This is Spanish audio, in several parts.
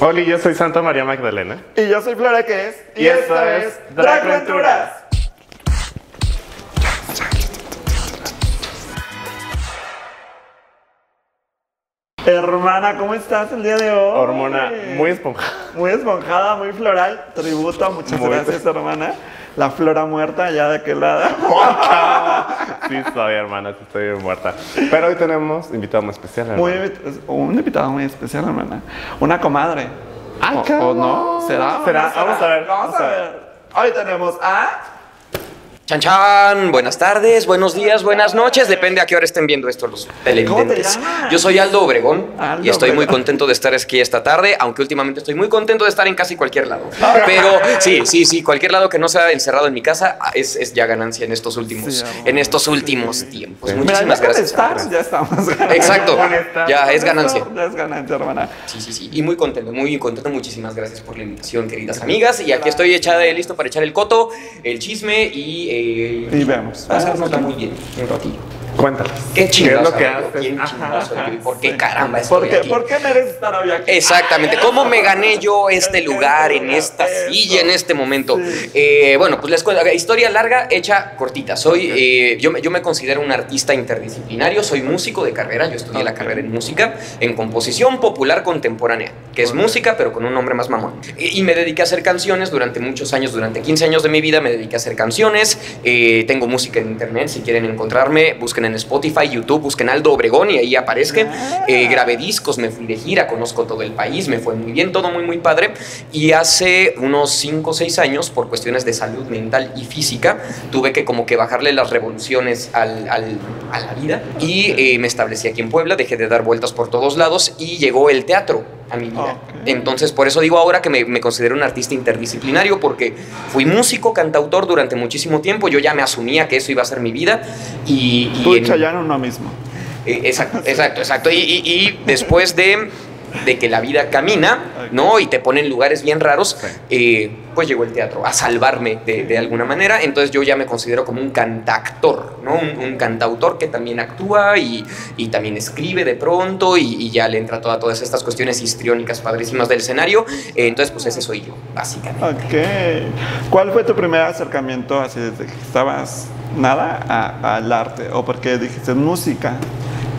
Hola, yo soy Santa María Magdalena. Y yo soy Flora que es. Y esto es Dragventuras. Hermana, ¿cómo estás el día de hoy? Hormona muy esponjada. Muy esponjada, muy floral. Tributo, muchas Muy- gracias, hermana. La flora muerta, ya de aquel lado. Sí, estoy, hermana, sí estoy bien muerta. Pero hoy tenemos invitado muy especial. Muy hermana. invit- un invitado muy especial, hermana. Una comadre. Ay, o, no? ¿Será? ¿Será? Vamos a ver, Vamos vamos a a ver. Hoy tenemos a. Chan chan, buenas tardes, buenos días, buenas noches, depende a qué hora estén viendo esto los televidentes. Yo soy Aldo Obregón Aldo y estoy muy contento de estar aquí esta tarde, aunque últimamente estoy muy contento de estar en casi cualquier lado. Pero sí, sí, sí, cualquier lado que no sea encerrado en mi casa ah, es, es ya ganancia en estos últimos, Sí, en estos Sí. últimos tiempos. Sí. Mira, Muchísimas ya gracias. estar, ya estamos. Exacto, ya es ganancia. Ya es ganancia, hermana. Sí, sí, sí. Y muy contento, muy contento. Muchísimas gracias por la invitación, queridas amigas. Y aquí estoy echada listo para echar el coto, el chisme y. Eh, Y vemos. Pasárnosla muy bien un. Cuéntales. Qué ¿Qué es chingados lo que haces? ¿Quién Ajá, chingados por qué caramba estoy ¿Por qué, aquí? ¿Por qué mereces estar hoy aquí? Exactamente. ¿Cómo me gané yo este lugar en esta Eso. silla en este momento? Sí. Eh, bueno, pues les cuento. Historia larga, hecha cortita. Soy, eh, yo, me- yo me considero un artista interdisciplinario. Soy músico de carrera. Yo estudié la carrera en música, en composición popular contemporánea, que es música, pero con un nombre más mamón. Y, y me dediqué a hacer canciones durante muchos años. Durante 15 años de mi vida me dediqué a hacer canciones. Eh, tengo música en internet. Si quieren encontrarme, busquen en Spotify, YouTube, busquen Aldo Obregón y ahí aparezcan. Eh, grabé discos, me fui de gira, conozco todo el país, me fue muy bien, todo muy, muy padre. Y hace unos 5 o 6 años, por cuestiones de salud mental y física, tuve que como que bajarle las revoluciones al- al- a la vida. Y eh, me establecí aquí en Puebla, dejé de dar vueltas por todos lados y llegó el teatro a mi vida. Entonces, por eso digo ahora que me, me considero un artista interdisciplinario, porque fui músico, cantautor durante muchísimo tiempo, yo ya me asumía que eso iba a ser mi vida. Y, y Tú y en- Chayanne uno mismo. eh, Exacto, exacto, exacto. Y después de, de que la vida camina, ¿no? Y te pone en lugares bien raros, eh, pues llegó el teatro a salvarme de, de alguna manera. Entonces yo ya me considero como un cantactor, ¿no? Un, un cantautor que también actúa y, y también escribe de pronto y, y ya le entra toda, todas estas cuestiones histriónicas padrísimas del escenario. Eh, entonces, pues ese soy yo, básicamente. Ok. ¿Cuál fue tu primer acercamiento así desde que estabas nada al arte? ¿O porque dijiste música?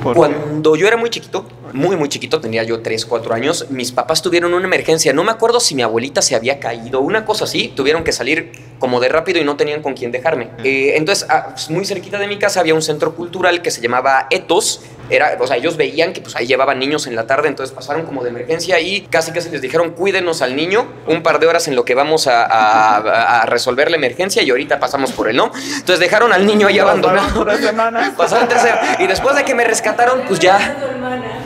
Cuando yo era muy chiquito, muy, muy chiquito, tenía yo 3, 4 años, mis papás tuvieron una emergencia. No me acuerdo si mi abuelita se había caído, una cosa así. Tuvieron que salir como de rápido y no tenían con quién dejarme. Eh, entonces, ah, pues, muy cerquita de mi casa había un centro cultural que se llamaba Etos. Era, o sea, ellos veían que pues ahí llevaban niños en la tarde, entonces pasaron como de emergencia y casi casi les dijeron cuídenos al niño un par de horas en lo que vamos a, a- a resolver la emergencia y ahorita pasamos por él, ¿no? Entonces dejaron al niño ahí Pasaron abandonado. tres semanas. Pasaron tres semanas. Y después de que me rescataron, pues ya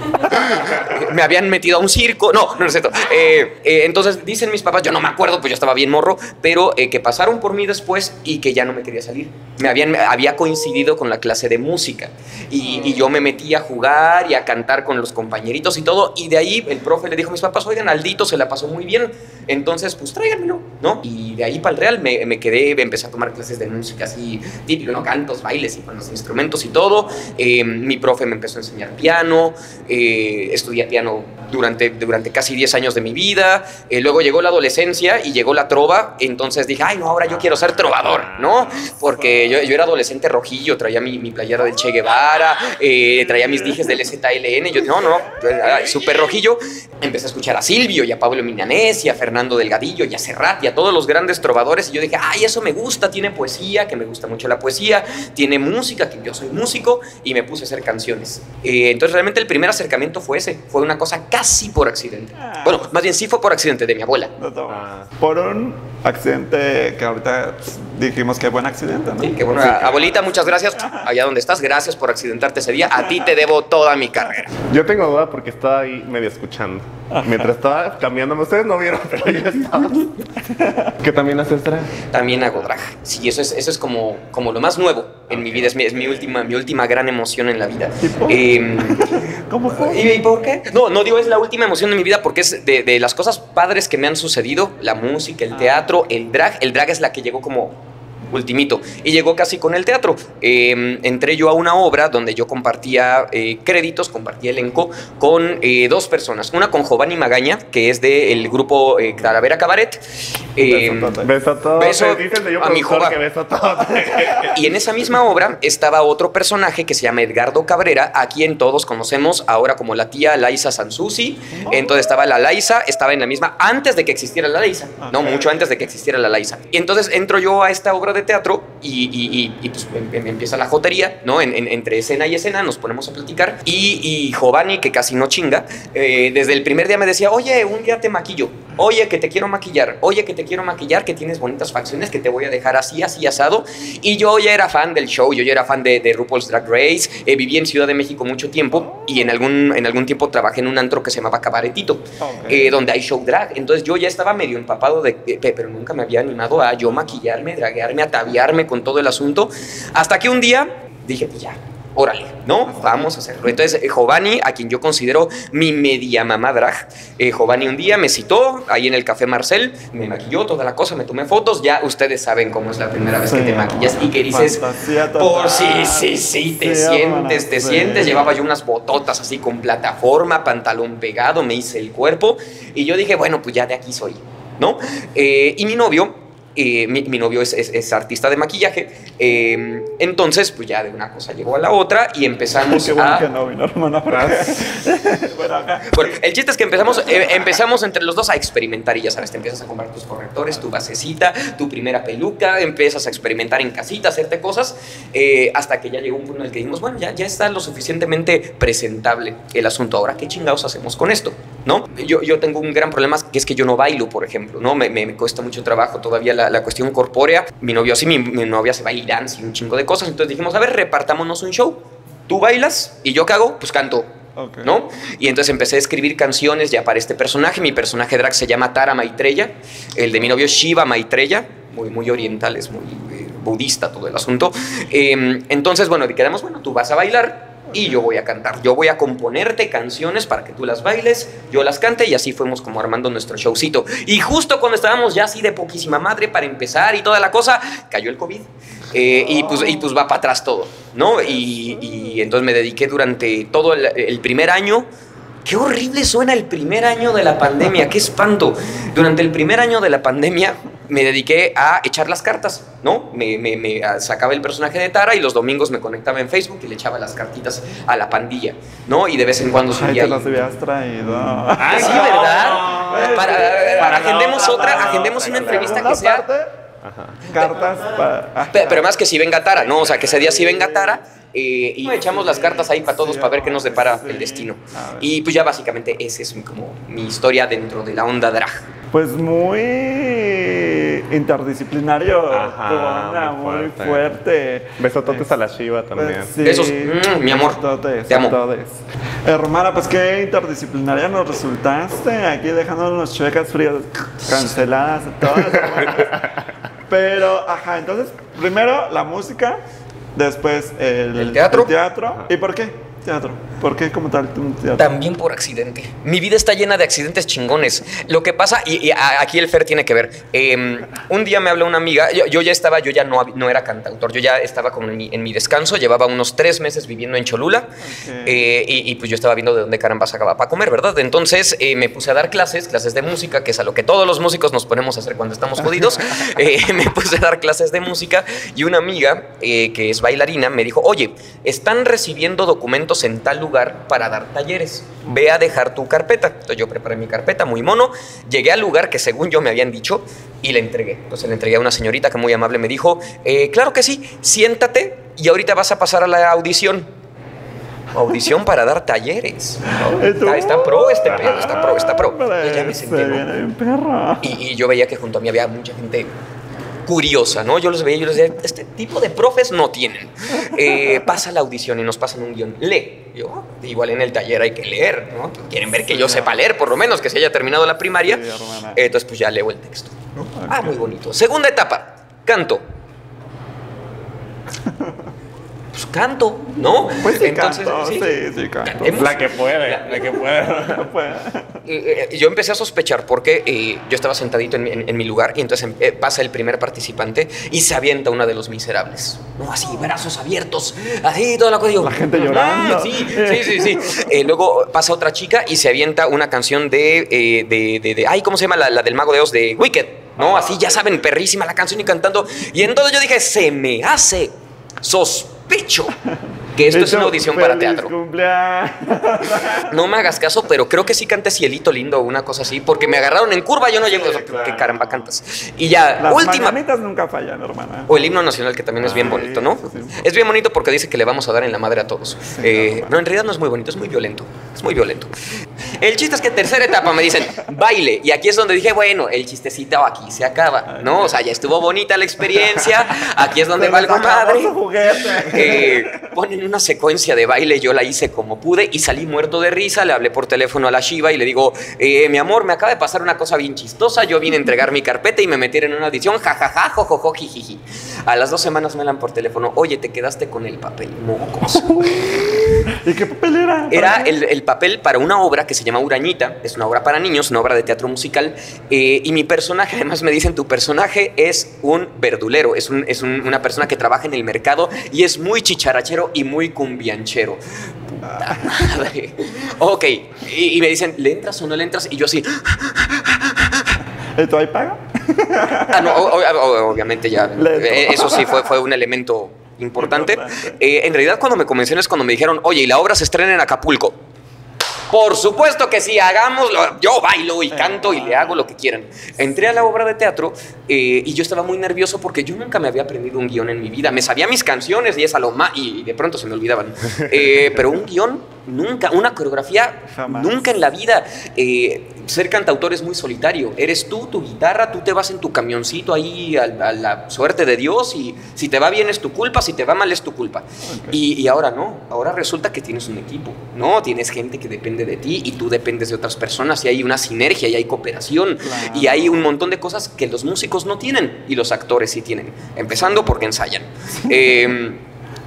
me habían metido a un circo. No, no es cierto. Eh, eh, entonces dicen mis papás, yo no me acuerdo, pues yo estaba bien morro, pero eh, que pasaron por mí después y que ya no me quería salir. Me habían, me había coincidido con la clase de música y, y yo me metí a jugar y a cantar con los compañeritos y todo. Y de ahí el profe le dijo a mis papás, oigan, Aldito se la pasó muy bien. Entonces, pues tráiganmelo, ¿no? Y de ahí para el Real me, me quedé, empecé a tomar clases de música así, típico, ¿no? Cantos, bailes y con los instrumentos y todo. Eh, mi profe me empezó a enseñar piano, eh, estudié piano durante, durante casi 10 años de mi vida. Eh, luego llegó la adolescencia y llegó la trova. Entonces dije, ay, no, ahora yo quiero ser trovador, ¿no? Porque yo, yo era adolescente rojillo, traía mi, mi playera del Che Guevara, eh, traía mis dijes del ZLN. Yo, no, no, súper rojillo. Empecé a escuchar a Silvio y a Pablo Milanés y a Fernando Delgadillo y a Serrat y a todos los grandes trovadores. Y yo dije, ay, eso me gusta, tiene poesía, que me gusta mucho la poesía, tiene música, que yo soy músico, y me puse a hacer canciones. Eh, entonces realmente el primer acercamiento fue ese, fue una cosa casi por accidente. Bueno, más bien sí fue por accidente de mi abuela. No, no. Ah. Por un accidente que ahorita dijimos que buen accidente, ¿no? Sí, que bueno, abuelita, muchas gracias. Allá donde estás, gracias por accidentarte ese día. A ti te debo toda mi carrera. Yo tengo duda porque estaba ahí medio escuchando. Mientras estaba cambiándome, ustedes no vieron, pero yo estaba. que también haces drag. También hago drag. Sí, eso es, eso es como, como lo más nuevo en mi vida. Es mi, es mi última, mi última gran emoción en la vida. ¿Y por? Em, ¿Cómo fue? ¿Y, y por qué? No, no digo es la última emoción de mi vida porque es de, de las cosas padres que me han sucedido, la música, el teatro, el drag. El drag es la que llegó como ultimito. Y llegó casi con el teatro. Eh, entré yo a una obra donde yo compartía eh, créditos, compartía elenco con eh, dos personas. Una con Giovanni Magaña, que es del grupo eh, Calavera Cabaret. Eh. Beso a todos. Beso Dicen de yo a mi jova. que beso a todos. y en esa misma obra estaba otro personaje que se llama Edgardo Cabrera, a quien todos conocemos ahora como la tía Laisa Sansusi. Entonces estaba la Laisa, estaba en la misma antes de que existiera la Laisa, no Ok. mucho antes de que existiera la Laisa. Y entonces entro yo a esta obra de teatro y, y- y- y, pues em- em- empieza la jotería, ¿no? En- en- entre escena y escena nos ponemos a platicar. Y, y Giovanni, que casi no chinga, eh, desde el primer día me decía, oye, un día te maquillo, oye, que te quiero maquillar, oye, que te quiero maquillar, que tienes bonitas facciones, que te voy a dejar así, así, asado. Y yo ya era fan del show, yo ya era fan de, de RuPaul's Drag Race, eh, viví en Ciudad de México mucho tiempo y en algún, en algún tiempo trabajé en un antro que se llamaba Cabaretito, Ok. eh, donde hay show drag. Entonces yo ya estaba medio empapado de, pe- pero nunca me había animado a yo maquillarme, draguearme, ataviarme con todo el asunto, hasta que un día dije, pues ya. Órale, ¿no? Vamos a hacerlo. Entonces, eh, Giovanni, a quien yo considero mi media mamá drag, eh, Giovanni un día me citó ahí en el Café Marcel, me maquilló toda la cosa, me tomé fotos. Ya ustedes saben cómo es la primera vez que te maquillas y que dices, por sí, sí, sí, te sientes, te sientes. Llevaba yo unas bototas así con plataforma, pantalón pegado, me hice el cuerpo y yo dije, bueno, pues ya de aquí soy, ¿no? Eh, y mi novio. Eh, mi, mi novio es, es- es artista de maquillaje, eh, entonces pues ya de una cosa llegó a la otra y empezamos Qué bueno a... que no bueno, acá. Bueno, el chiste es que empezamos, eh, empezamos entre los dos a experimentar y ya sabes, te empiezas a comprar tus correctores, tu basecita, tu primera peluca, empiezas a experimentar en casita, hacerte cosas, eh, hasta que ya llegó un punto en el que dijimos, bueno, ya, ya está lo suficientemente presentable el asunto. Ahora, ¿qué chingados hacemos con esto? ¿No? Yo, yo tengo un gran problema que es que yo no bailo, por ejemplo, ¿no? Me, me- me cuesta mucho trabajo todavía la, la cuestión corpórea. Mi novio sí, mi, mi novia se baila dance y un chingo de cosas. Entonces dijimos, a ver, repartámonos un show. Tú bailas y yo qué hago? Pues canto. ¿no? Y entonces empecé a escribir canciones ya para este personaje. Mi personaje drag se llama Tara Maitreya. El de mi novio es Shiva Maitreya. Muy, muy oriental, es muy eh, budista todo el asunto. Eh, entonces, bueno, quedamos, bueno, tú vas a bailar y yo voy a cantar. Yo voy a componerte canciones para que tú las bailes, yo las cante y así fuimos como armando nuestro showcito. Y justo cuando estábamos ya así de poquísima madre para empezar y toda la cosa, cayó el COVID. Eh, y, pues, y pues va para atrás todo, ¿no? Y, y entonces me dediqué durante todo el, el primer año. Qué horrible suena el primer año de la pandemia, qué espanto. Durante el primer año de la pandemia me dediqué a echar las cartas, ¿no? Me, me- me, ah, sacaba el personaje de Tara y los domingos me conectaba en Facebook y le echaba las cartitas a la pandilla, ¿no? Y de vez en cuando Ay, subía te ahí. los habías traído. Ah, sí, ¿verdad? Para, Para la agendemos otra, otra, para la agendemos una para entrevista que sea parte, cartas para... Pe- Pero más que si venga Tara, ¿no? O sea, que ese día sí venga Tara eh, y echamos las cartas ahí para todos para ver qué nos depara el destino. Y pues ya básicamente esa es mi- como mi historia dentro de la onda drag. Pues muy interdisciplinario, Ajá, tu onda, muy muy fuerte. fuerte. Besototes a la Shiva también. Pues, sí. Besos, mm, mi amor. Besototes Te amo. Hermana, pues qué interdisciplinaria nos resultaste. Aquí dejándonos las chuecas frías canceladas todas. Pero, ajá, entonces, primero la música, después el, El teatro. el teatro. ¿Y por qué? Teatro. ¿Por qué como tal un teatro? También por accidente. Mi vida está llena de accidentes chingones. Lo que pasa, y, aquí el Fer tiene que ver. eh, un día me habló una amiga, yo, yo ya estaba, yo ya no, era cantautor, yo ya estaba como en mi, en mi descanso, llevaba unos tres meses viviendo en Cholula. eh, y, y, pues yo estaba viendo de dónde caramba sacaba para comer, ¿verdad? Entonces eh, me puse a dar clases, clases de música, que es a lo que todos los músicos nos ponemos a hacer cuando estamos jodidos. Eh, me puse a dar clases de música y una amiga que es bailarina me dijo, oye, están recibiendo documentos en tal lugar para dar talleres. Ve a dejar tu carpeta. Entonces yo preparé mi carpeta, muy mono. Llegué al lugar que según yo me habían dicho y le entregué. Entonces le entregué a una señorita que muy amable me dijo, "Eh, claro que sí, siéntate y ahorita vas a pasar a la audición. Audición para dar talleres. Está, está pro este pedo, está pro, está pro. Y, y yo veía que junto a mí había mucha gente curiosa, ¿no? Yo los veía y yo les decía, este tipo de profes no tienen. Eh, pasa la audición y nos pasan un guion. Lee. Yo, "Ah, igual en el taller hay que leer, ¿no? Quieren ver que yo sepa leer, por lo menos, que se haya terminado la primaria. Entonces, pues ya leo el texto. ¿no? Ah, muy bonito. Segunda etapa, canto. pues canto, ¿no? Pues sí, canto, sí, sí, canto. Cantemos. La que puede, la que puede. Eh, eh, yo empecé a sospechar porque eh, yo estaba sentadito en, mi- en- en mi lugar y entonces eh, pasa el primer participante y se avienta una de los miserables. No, así, brazos abiertos, así, toda la cosa. yo, La gente "Ah, llorando". Sí, sí, sí. sí. Eh, luego pasa otra chica y se avienta una canción de, eh, de, de- de- ay, ¿cómo se llama? La, la del Mago de Oz, de Wicked. No, así, ya saben, perrísima la canción y cantando. Y entonces yo dije, se me hace sospecho que esto es una audición para teatro. cumpleaños. No me hagas caso, pero creo que sí canté Cielito Lindo o una cosa así, porque me agarraron en curva, yo no llego. claro. ¿Qué caramba cantas? Y ya, Las última. mañanitas nunca fallan, hermana. O el himno nacional, que también es bien Ay, bonito, ¿no? sí. Es bien bonito porque dice que le vamos a dar en la madre a todos. Eh, no, en realidad no es muy bonito, es muy violento. Es muy violento. El chiste es que tercera etapa me dicen, baile. Y aquí es donde dije, bueno, el chistecito aquí se acaba, ¿no? O sea, ya estuvo bonita la experiencia. Aquí es donde Se va el les acabó compadre. su juguete. Eh, ponen una secuencia de baile, yo la hice como pude y salí muerto de risa, le hablé por teléfono a la Shiva y le digo, eh, mi amor, me acaba de pasar una cosa bien chistosa, yo vine a entregar mi carpeta y me metieron en una audición, jajaja, jojojo, jijiji. A las dos semanas me hablan por teléfono, oye, te quedaste con el papel, mocos. ¿Y qué papel era? Era el, el papel para una obra que se llama Urañita, es una obra para niños, una obra de teatro musical, eh, y mi personaje, además me dicen, tu personaje es un verdulero, es, un- es un- una persona que trabaja en el mercado y es muy chicharachero y muy cumbianchero. Puta madre. Ok, y, y me dicen, ¿le entras o no le entras? Y yo así, ¿Y tú ahí paga? Ah, no, o- o- o- obviamente ya. Lento. eh, Eso sí fue, fue un elemento importante. Importante. Eh, en realidad, cuando me convenció es cuando me dijeron, oye, y la obra se estrena en Acapulco. Por supuesto que sí, hagámoslo. Yo bailo y canto y le hago lo que quieran. Entré a la obra de teatro eh, y yo estaba muy nervioso porque yo nunca me había aprendido un guion en mi vida. Me sabía mis canciones y esa lo más y de pronto se me olvidaban. Eh, pero un guion nunca, una coreografía Jamás. nunca en la vida. Eh, ser cantautor es muy solitario. Eres tú, tu guitarra, tú te vas en tu camioncito ahí a, a la suerte de Dios y si te va bien es tu culpa, si te va mal es tu culpa. Y, y ahora no, ahora resulta que tienes un equipo, ¿no? Tienes gente que depende de ti y tú dependes de otras personas y hay una sinergia y hay cooperación Claro. y hay un montón de cosas que los músicos no tienen y los actores sí tienen, empezando porque ensayan. Eh,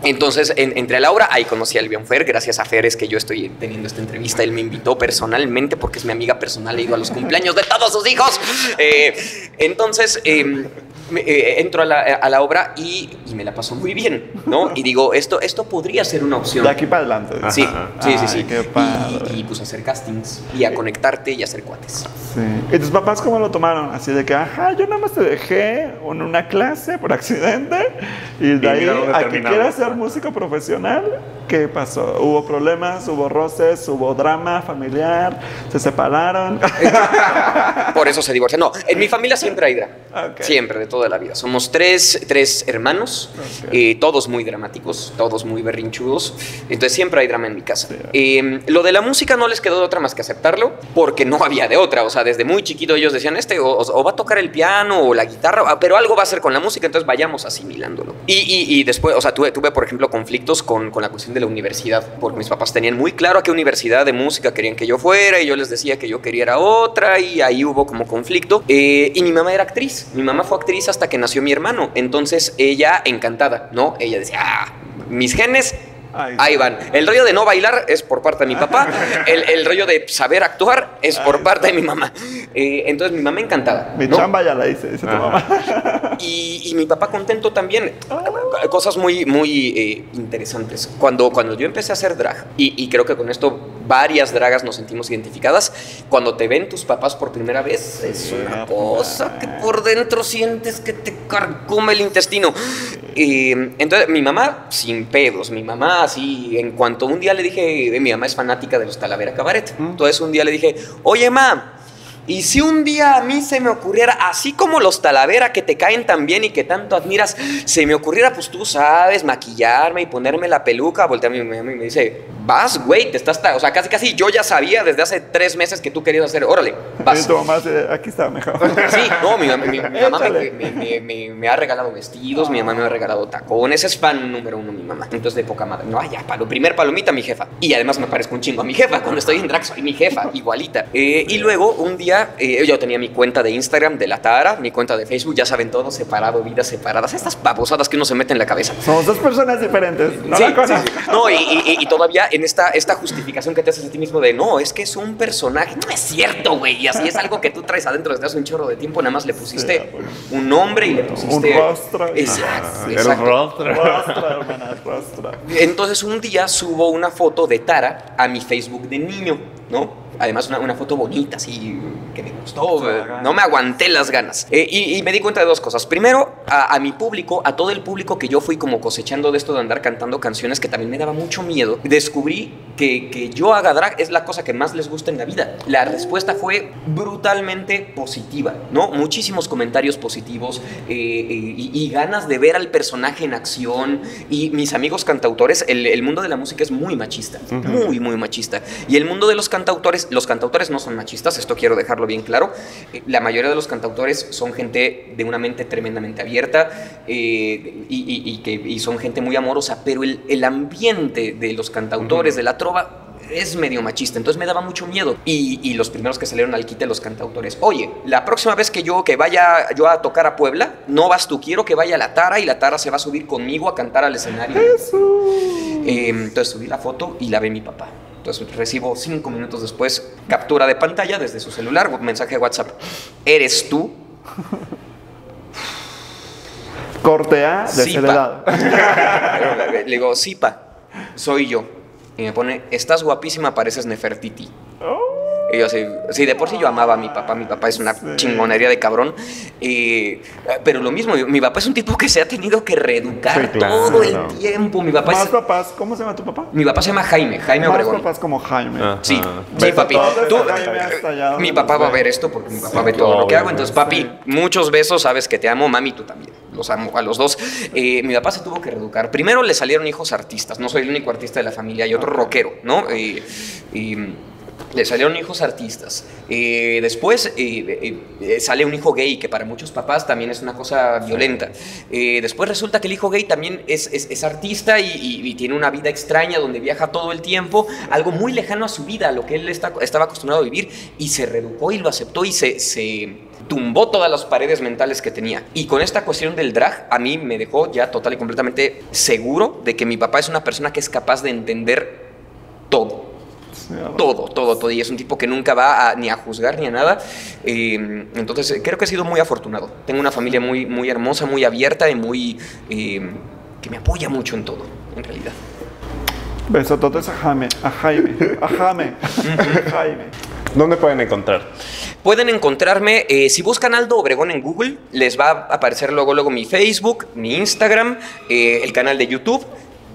entonces en- entré a la obra, ahí conocí a Elvion Fer, gracias a Fer es que yo estoy teniendo esta entrevista, él me invitó personalmente porque es mi amiga personal, he ido a los cumpleaños de todos sus hijos. Eh, entonces eh, me- eh, entro a la, a la obra y, y me la paso muy bien, ¿no? Y digo, esto, esto podría ser una opción. De aquí para adelante. Sí, sí, sí, Ay, sí. qué padre. Y, y, pues hacer castings y a conectarte y a hacer cuates. Sí. ¿Y tus papás cómo lo tomaron? Así de que, ajá, yo nada más te dejé en una clase por accidente y de Y ahí a que quieras ser músico profesional, ¿qué pasó? ¿Hubo problemas? ¿Hubo roces? ¿Hubo drama familiar? ¿Se separaron? Por eso se divorcian. No, en mi familia siempre hay drama. Siempre, de toda la vida. Somos tres, tres hermanos, Ok. eh, todos muy dramáticos, todos muy berrinchudos. Entonces siempre hay drama en mi casa. Eh, lo de la música no les quedó de otra más que aceptarlo, porque no había de otra. O sea, desde muy chiquito ellos decían, este o, o va a tocar el piano o la guitarra, ah, pero algo va a hacer con la música, entonces vayamos asimilándolo. Y, y- y después, o sea, tuve, tuve, por ejemplo, conflictos con, con la cuestión de la universidad, porque mis papás tenían muy claro a qué universidad de música querían que yo fuera, y yo les decía que yo quería otra, y ahí hubo como conflicto. Eh, y mi mamá era actriz, mi mamá fue actriz hasta que nació mi hermano, entonces ella encantada, ¿no? Ella decía, ah, mis genes Ahí van. El rollo de no bailar es por parte de mi papá. El, el rollo de saber actuar es por Ahí parte de mi mamá. Eh, entonces mi mamá encantada. Mi ¿no? chamba ya la hice, dice tu mamá. Y, y mi papá contento también. Cosas muy, muy eh, interesantes. Cuando, cuando yo empecé a hacer drag, y, y creo que con esto varias dragas nos sentimos identificadas, cuando te ven tus papás por primera vez, es una cosa que por dentro sientes que te carcome el intestino. Eh, entonces, mi mamá, sin pedos, mi mamá así, en cuanto un día le dije, mi mamá es fanática de los Talavera Cabaret, entonces un día le dije, oye, ma, y si un día a mí se me ocurriera, así como los Talavera que te caen tan bien y que tanto admiras, se me ocurriera, pues tú sabes, maquillarme y ponerme la peluca, voltea a mi mamá y me dice, vas, güey, te estás, o sea, casi casi yo ya sabía desde hace tres meses que tú querías hacer, órale, vas. tu mamá se- aquí está mejor. Sí, no, mi, mi- mi- mi mamá me, me- ha regalado vestidos, mi mamá me ha regalado tacones, es fan número uno mi mamá. Entonces de poca madre. No, vaya, palo, primer palomita mi jefa. Y además me parezco un chingo a mi jefa. Cuando estoy en drag soy mi jefa, igualita. Eh, y luego un día eh, yo tenía mi cuenta de Instagram de la Tara, mi cuenta de Facebook, ya saben todo, separado, vidas separadas, estas babosadas que uno se mete en la cabeza. Somos dos personas diferentes. No Sí, la sí, conozco. sí. No, y, y- y todavía en esta, esta justificación que te haces a ti mismo de no, es que es un personaje. No es cierto, güey. Y así es algo que tú traes adentro desde hace un chorro de tiempo. Nada más le pusiste Sí, bueno. un nombre y le pusiste. Un rostro. Exacto. El exacto. rostro. Rostro, hermana, rostro. Entonces un día subo una foto de Tara a mi Facebook de niño, ¿no? Además una, una foto bonita, así, que me gustó, eh, no me aguanté las ganas. Eh, y, y me di cuenta de dos cosas. Primero, a, a mi público, a todo el público que yo fui como cosechando de esto de andar cantando canciones que también me daba mucho miedo, descubrí que, que yo haga drag es la cosa que más les gusta en la vida. La respuesta fue brutalmente positiva, ¿no? Muchísimos comentarios positivos eh, eh, y, y ganas de ver al personaje en acción. Y mis amigos cantautores, el, el mundo de la música es muy machista, muy, muy machista. Y el mundo de los cantautores, los cantautores no son machistas, esto quiero dejarlo bien claro. Eh, La mayoría de los cantautores son gente de una mente tremendamente abierta eh, y, y- y que, y son gente muy amorosa, pero el, el ambiente de los cantautores, de la trova, es medio machista, entonces me daba mucho miedo. Y, y los primeros que salieron al quite los cantautores, oye, la próxima vez que yo que vaya yo a tocar a Puebla, no vas tú, quiero que vaya la Tara y la Tara se va a subir conmigo a cantar al escenario. Eh, entonces subí la foto y la ve mi papá. Entonces recibo cinco minutos después captura de pantalla desde su celular, mensaje de WhatsApp. ¿Eres tú? Corte A, desheredado. Le digo, sí, pa, soy yo. Y me pone, estás guapísima, pareces Nefertiti. Y yo así, sí, de por sí yo amaba a mi papá, mi papá es una Sí. chingonería de cabrón. Eh, pero lo mismo, mi, papá es un tipo que se ha tenido que reeducar Sí, claro. todo el tiempo. Mi papá, Más es, papás, ¿cómo se llama tu papá? mi papá se llama Jaime, Jaime Más Obregón. papás como Jaime. Sí, papi. Tú- allá mi papá va a ve. ver esto porque mi papá Sí, ve todo lo que hago. Entonces, papi, Sí. muchos besos, sabes que te amo, mami, tú también. Los amo a los dos. Eh, mi papá se tuvo que reeducar. Primero le salieron hijos artistas. No soy el único artista de la familia, hay otro rockero, ¿no? Y le salieron hijos artistas. Eh, después eh, eh, eh, sale un hijo gay, que para muchos papás también es una cosa violenta. Eh, después resulta que el hijo gay también es, es- es artista y, y- y tiene una vida extraña donde viaja todo el tiempo, algo muy lejano a su vida, a lo que él está- estaba acostumbrado a vivir, y se reeducó y lo aceptó y se... se tumbó todas las paredes mentales que tenía. Y con esta cuestión del drag, a mí me dejó ya total y completamente seguro de que mi papá es una persona que es capaz de entender todo. Todo, todo, todo. Y es un tipo que nunca va a- ni a juzgar ni a nada. Eh, entonces, eh, creo que he sido muy afortunado. Tengo una familia muy, muy hermosa, muy abierta y muy. eh, que me apoya mucho en todo, en realidad. Besototes a Jaime, a Jaime, a Jaime, Jaime. ¿Dónde pueden encontrar? Pueden encontrarme, eh, si buscan Aldo Obregón en Google, les va a aparecer luego, luego mi Facebook, mi Instagram, eh, el canal de YouTube,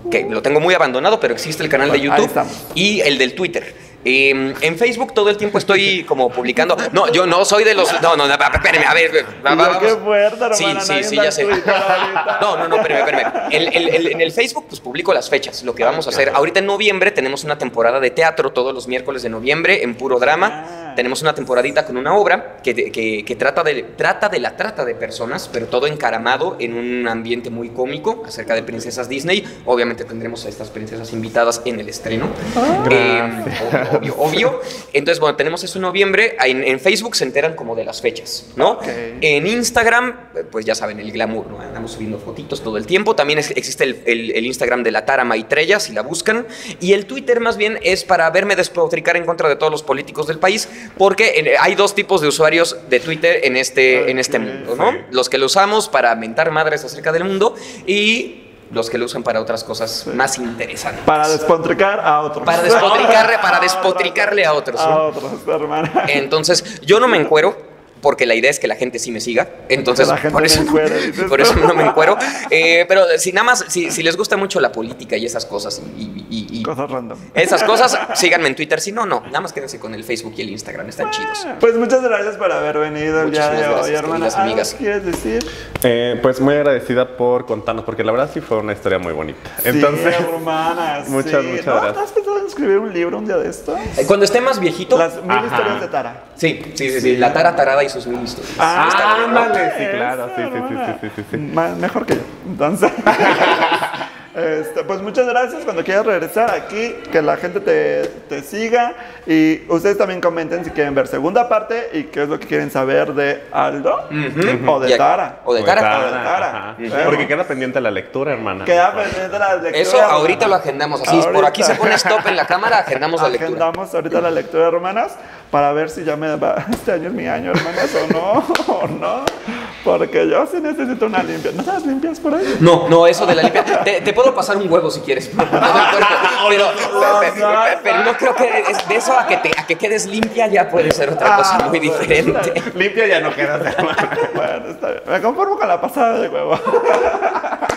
que lo tengo muy abandonado, pero existe el canal de YouTube, y el del Twitter. Eh, en Facebook todo el tiempo estoy como publicando. No, yo no soy de los. No, no, no, espérenme, a ver. vamos. qué fuerte, hermana, Sí, sí, sí, ya sé. No, no, no, espérame, espérame. El- el- el- en el Facebook, pues publico las fechas, lo que vamos a hacer. Ahorita en noviembre tenemos una temporada de teatro todos los miércoles de noviembre en puro drama. Tenemos una temporadita con una obra que, que- que trata, de, trata de la trata de personas, pero todo encaramado en un ambiente muy cómico acerca de princesas Disney. Obviamente tendremos a estas princesas invitadas en el estreno. Eh, obvio, obvio. Entonces, bueno, tenemos eso en noviembre. En, en Facebook se enteran como de las fechas, ¿no? En Instagram, pues ya saben, el glamour, ¿no? Andamos subiendo fotitos todo el tiempo. También es- existe el, el- el Instagram de la Tara Maitreya, si la buscan. Y el Twitter, más bien, es para verme despotricar en contra de todos los políticos del país, porque eh, hay dos tipos de usuarios de Twitter en este, en este mundo, ¿no? sí. Los que lo usamos para mentar madres acerca del mundo y los que lo usan para otras cosas más interesantes. Para despotricar a otros. Para despotricarle, para despotricarle a otros. A otros, hermana. Entonces, yo no me encuero. Porque la idea es que la gente sí me siga. Entonces, Que la gente por, me eso, por no me encuero. Eh, pero si nada más, si, si les gusta mucho la política y esas cosas y, y- y- y Cosas random. esas cosas, síganme en Twitter. Si no, no. Nada más quédense con el Facebook y el Instagram. Están chidos. Pues muchas gracias por haber venido el día Muchísimas de hoy, hermana. queridas ¿Algo amigas. quieres decir? Eh, pues muy agradecida por contarnos, porque la verdad sí fue una historia muy bonita. Entonces, sí, hermanas. muchas, sí. muchas ¿No? gracias. ¿Has pensado en escribir un libro un día de estos? Eh, Cuando esté más viejito. Las mil Ajá. historias de Tara. Sí, sí, sí, sí. La tara tarada y sus mil historias. Ah, Está bien, ¿no? ándale, sí, claro, sí, sí, sí, sí, sí, sí, Mejor que yo. Entonces, este, pues muchas gracias. Cuando quieras regresar aquí, que la gente te, te siga. Y ustedes también comenten si quieren ver segunda parte y qué es lo que quieren saber de Aldo o de Tara. O de Tara. O de Tara. Porque queda pendiente la lectura, hermana. Queda pendiente la lectura. Eso ahorita lo agendamos. Así, por Ahorita. aquí se pone stop en la cámara, agendamos la lectura. Agendamos ahorita la lectura, hermanas, para ver si ya me va. Este año es mi año, hermanas, o no, o no. Porque yo sí necesito una limpia. ¿No las limpias por ahí? No, no, eso de la limpia. Te, te puedo pasar un huevo si quieres. Pero, pe- pe- pero no creo que es de eso a que, te, a que quedes limpia ya puede ser otra cosa Ah, muy diferente. Limpia ya no quedas. Bueno, está bien. Me conformo con la pasada de huevo.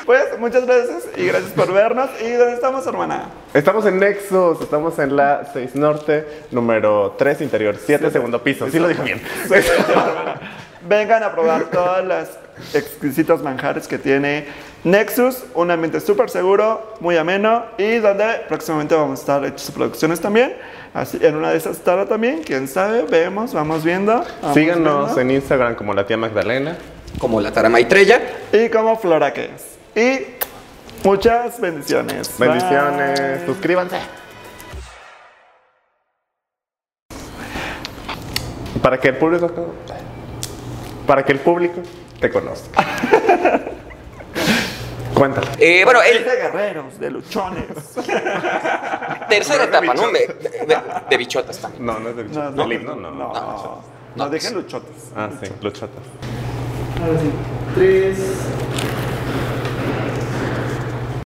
Pues muchas gracias y gracias por vernos. ¿Y dónde estamos, hermana? Estamos en Nexus, estamos en la 6 Norte, número 3 interior, 7 segundo piso. Sí lo dijo bien. Vengan a probar todas las exquisitos manjares que tiene Nexus, un ambiente súper seguro, muy ameno y donde próximamente vamos a estar hechos producciones también. Así, en una de esas estará también, quién sabe, vemos, vamos viendo. vamos Síganos viendo. en Instagram como la tía Magdalena. Como la tara maitrella. Y como Flora que es. Y muchas bendiciones. Bendiciones, Bye. suscríbanse. Para que el público para que el público te conozca. Cuéntalo. Eh, bueno, el de guerreros, de luchones. tercera No es de etapa, ¿no? De, de- de bichotas también. No, no es de bichotas. no, ¿El himno? No. no, no, No, dejen luchotes. Ah, sí, luchotas. Ahora sí. Tres,